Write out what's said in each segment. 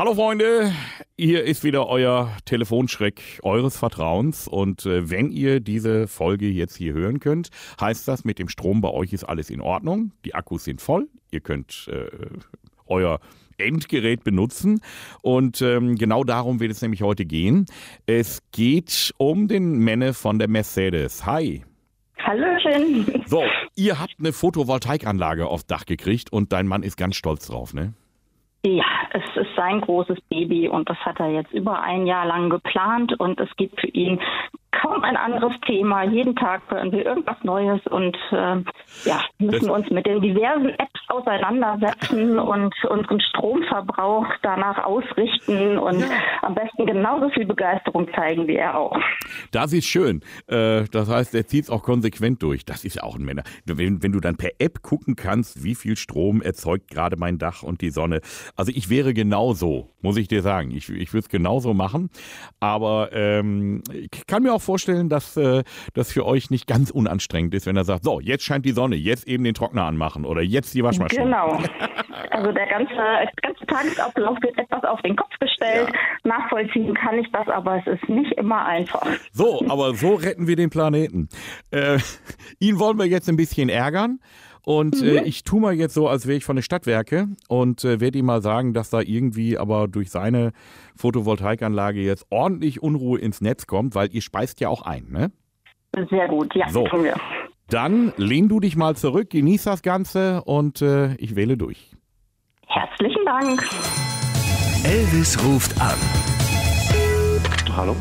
Hallo Freunde, hier ist wieder euer Telefonschreck eures Vertrauens und äh, wenn ihr diese Folge jetzt hier hören könnt, heißt das, mit dem Strom bei euch ist alles in Ordnung, die Akkus sind voll, ihr könnt äh, euer Endgerät benutzen und ähm, genau darum wird es nämlich heute gehen. Es geht um den Männer von der Mercedes. Hi. Hallöchen. So, ihr habt eine Photovoltaikanlage aufs Dach gekriegt und dein Mann ist ganz stolz drauf, ne? Ja, es ist sein großes Baby und das hat er jetzt über ein Jahr lang geplant und es gibt für ihn kaum ein anderes Thema. Jeden Tag hören wir irgendwas Neues und äh, ja, müssen Das- uns mit den diversen Apps auseinandersetzen und unseren Stromverbrauch danach ausrichten und am besten genauso viel Begeisterung zeigen wie er auch. Das ist schön. Äh, das heißt, er zieht es auch konsequent durch. Das ist ja auch ein Männer. Wenn, wenn du dann per App gucken kannst, wie viel Strom erzeugt gerade mein Dach und die Sonne. Also ich wäre genauso, muss ich dir sagen. Ich, ich würde es genauso machen. Aber ähm, ich kann mir auch vorstellen, dass äh, das für euch nicht ganz unanstrengend ist, wenn er sagt, so, jetzt scheint die Sonne, jetzt eben den Trockner anmachen oder jetzt die Waschmaschine. Genau. Also der ganze, der ganze Tagesablauf wird etwas auf den Kopf gestellt. Nachvollziehen kann ich das, aber es ist nicht immer einfach. So, aber so retten wir den Planeten. Äh, ihn wollen wir jetzt ein bisschen ärgern. Und äh, ich tue mal jetzt so, als wäre ich von den Stadtwerke und äh, werde ihm mal sagen, dass da irgendwie aber durch seine Photovoltaikanlage jetzt ordentlich Unruhe ins Netz kommt, weil ihr speist ja auch ein, ne? Sehr gut, ja, So. tun wir. Dann lehn du dich mal zurück, genieß das Ganze und äh, ich wähle durch. Herzlichen Dank. Elvis ruft an. Hallo?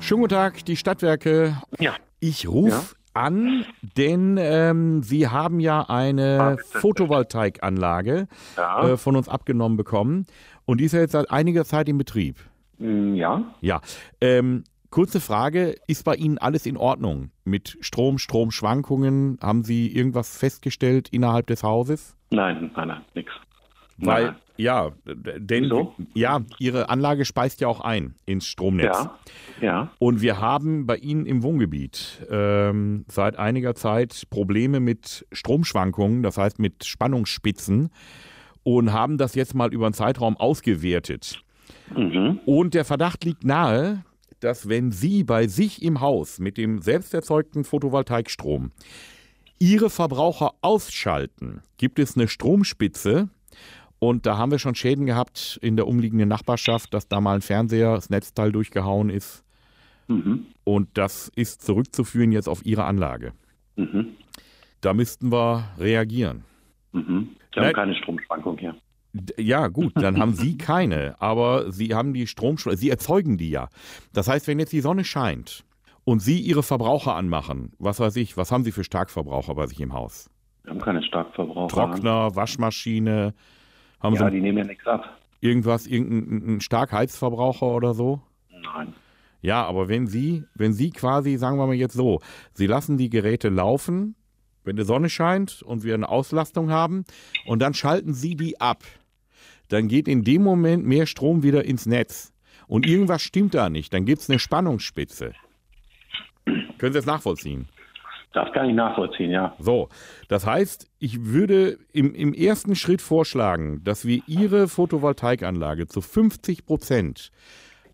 Schönen guten Tag, die Stadtwerke. Ja. Ich rufe an, denn ähm, Sie haben ja eine Photovoltaikanlage Ja. äh, von uns abgenommen bekommen und die ist ja jetzt seit einiger Zeit in Betrieb. Mm, Ja. Ja, ähm, kurze Frage, ist bei Ihnen alles in Ordnung mit Strom, Stromschwankungen? Haben Sie irgendwas festgestellt innerhalb des Hauses? Nein, nein, nein, nix. Weil, Nein. ja, denn, Wieso? ja, Ihre Anlage speist ja auch ein ins Stromnetz. Ja. Ja. Und wir haben bei Ihnen im Wohngebiet ähm, seit einiger Zeit Probleme mit Stromschwankungen, das heißt mit Spannungsspitzen und haben das jetzt mal über einen Zeitraum ausgewertet. Mhm. Und der Verdacht liegt nahe, dass wenn Sie bei sich im Haus mit dem selbst erzeugten Photovoltaikstrom Ihre Verbraucher ausschalten, gibt es eine Stromspitze. Und da haben wir schon Schäden gehabt in der umliegenden Nachbarschaft, dass da mal ein Fernseher, das Netzteil durchgehauen ist. Mhm. Und das ist zurückzuführen jetzt auf Ihre Anlage. Mhm. Da müssten wir reagieren. Mhm. Wir haben Nein. keine Stromschwankung hier. Ja, gut, dann haben Sie keine, aber Sie haben die Strom, Sie erzeugen die ja. Das heißt, wenn jetzt die Sonne scheint und Sie Ihre Verbraucher anmachen, was weiß ich, was haben Sie für Starkverbraucher bei sich im Haus? Wir haben keine Starkverbraucher. Trockner, Waschmaschine, haben Ja, Sie die nehmen ja nichts ab. irgendwas, irgendeinen Starkheizverbraucher oder so? Nein. Ja, aber wenn Sie, wenn Sie quasi, sagen wir mal jetzt so, Sie lassen die Geräte laufen, wenn die Sonne scheint und wir eine Auslastung haben und dann schalten Sie die ab, dann geht in dem Moment mehr Strom wieder ins Netz. Und irgendwas stimmt da nicht, dann gibt es eine Spannungsspitze. Können Sie das nachvollziehen? Das kann ich nachvollziehen, ja. So, das heißt, ich würde im, im ersten Schritt vorschlagen, dass wir Ihre Photovoltaikanlage zu 50 Prozent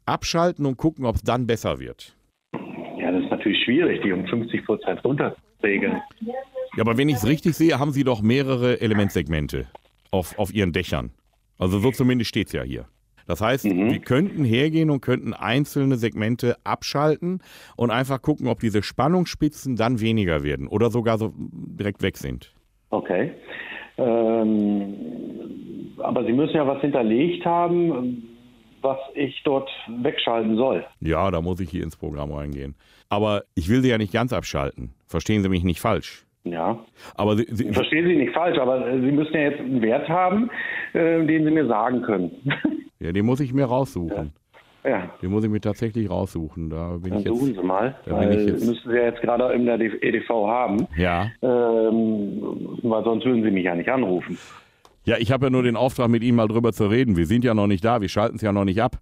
abschalten und gucken, ob es dann besser wird. Ja, das ist natürlich schwierig, die um 50 Prozent runterregeln. Ja, aber wenn ich es richtig sehe, haben Sie doch mehrere Elementsegmente auf, auf Ihren Dächern. Also so zumindest steht es ja hier. Das heißt, wir könnten hergehen und könnten einzelne Segmente abschalten und einfach gucken, ob diese Spannungsspitzen dann weniger werden oder sogar so direkt weg sind. Okay. Ähm, aber Sie müssen ja was hinterlegt haben, was ich dort wegschalten soll. Ja, da muss ich hier ins Programm reingehen. Aber ich will sie ja nicht ganz abschalten. Verstehen Sie mich nicht falsch. Ja. Aber sie, sie, Verstehen Sie nicht falsch, aber äh, Sie müssen ja jetzt einen Wert haben, äh, den Sie mir sagen können. ja, den muss ich mir raussuchen. ja. Den muss ich mir tatsächlich raussuchen. Da bin Dann ich jetzt. suchen Sie mal, da bin ich jetzt- müssen Sie ja jetzt gerade in der EDV haben, Ja. ähm, weil sonst würden Sie mich ja nicht anrufen. Ja, ich habe ja nur den Auftrag, mit Ihnen mal drüber zu reden. Wir sind ja noch nicht da, wir schalten es ja noch nicht ab.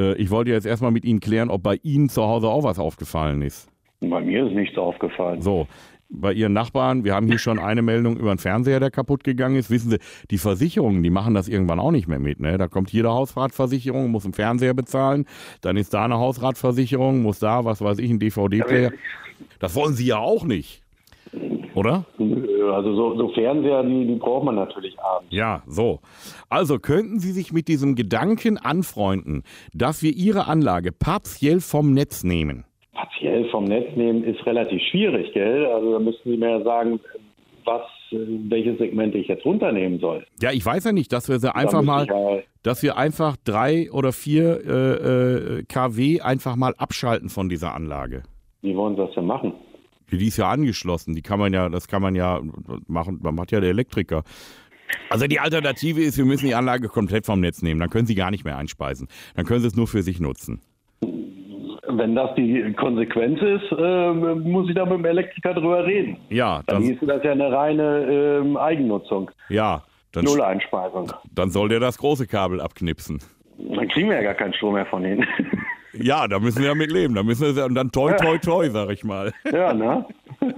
Äh, ich wollte jetzt erstmal mit Ihnen klären, ob bei Ihnen zu Hause auch was aufgefallen ist. Bei mir ist nichts aufgefallen. So, bei Ihren Nachbarn. Wir haben hier schon eine Meldung über einen Fernseher, der kaputt gegangen ist. Wissen Sie, die Versicherungen, die machen das irgendwann auch nicht mehr mit. Ne? Da kommt jede Hausratversicherung, muss einen Fernseher bezahlen. Dann ist da eine Hausratversicherung, muss da, was weiß ich, ein DVD-Player. Das wollen Sie ja auch nicht. Oder? Also so, so Fernseher, die, die braucht man natürlich abends. Ja, so. Also könnten Sie sich mit diesem Gedanken anfreunden, dass wir Ihre Anlage partiell vom Netz nehmen? Partiell vom Netz nehmen ist relativ schwierig, gell? Also da müssten Sie mir ja sagen, was, welches Segment ich jetzt runternehmen soll. Ja, ich weiß ja nicht, dass wir sie einfach mal, ja- dass wir einfach drei oder vier äh, äh, kW einfach mal abschalten von dieser Anlage. Wie wollen Sie das denn machen? Die ist ja angeschlossen, die kann man ja, das kann man ja machen, man hat ja der Elektriker. Also die Alternative ist, wir müssen die Anlage komplett vom Netz nehmen, dann können Sie gar nicht mehr einspeisen. Dann können Sie es nur für sich nutzen. Wenn das die Konsequenz ist, äh, muss ich da mit dem Elektriker drüber reden. Ja, Dann dann, hieß das ja eine reine ähm, Eigennutzung. ja, dann, Null Einspeisung. dann soll der das große Kabel abknipsen. Dann kriegen wir ja gar keinen Strom mehr von Ihnen. Ja, da müssen wir ja mit leben. Da müssen wir und dann toi toi toi, sag ich mal. ja, ne?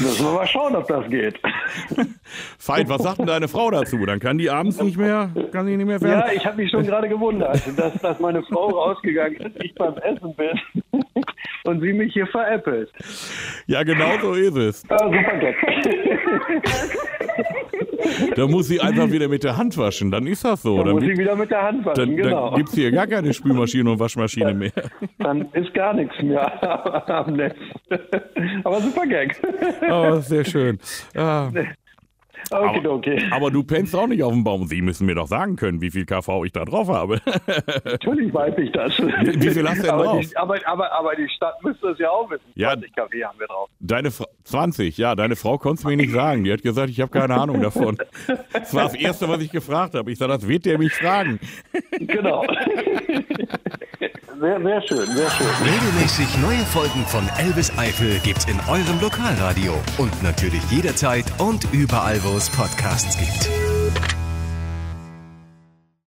Müssen wir mal schauen, ob das geht. Feind, was sagt denn deine Frau dazu? Dann kann die abends nicht mehr, kann sie nicht mehr Ja, fern. ich habe mich schon gerade gewundert, dass, dass meine Frau rausgegangen ist, ich beim Essen bin und sie mich hier veräppelt. Ja, genau so ist es. Ja, super Gag. Da muss sie einfach wieder mit der Hand waschen. Dann ist das so. Dann Dann, muss gibt- ich wieder mit der Hand waschen, dann, genau. dann gibt es hier gar keine Spülmaschine und Waschmaschine mehr. Dann ist gar nichts mehr am Netz. Aber super Gag. Oh, sehr schön. Ja. Okay, okay. Aber du pennst auch nicht auf dem Baum. Sie müssen mir doch sagen können, wie viel KV ich da drauf habe. Natürlich weiß ich das. Wie viel hast du denn aber drauf? Die, aber, aber, aber die Stadt müsste es ja auch wissen. Ja. 20 kW haben wir drauf. Deine Fra 20, ja, deine Frau konnte es mir nicht sagen. Die hat gesagt, ich habe keine Ahnung davon. Das war das Erste, was ich gefragt habe. Ich sage, das wird der mich fragen. Genau. Sehr, schön, sehr schön. Regelmäßig neue Folgen von Elvis Eifel gibt's in eurem Lokalradio und natürlich jederzeit und überall, wo es Podcasts gibt.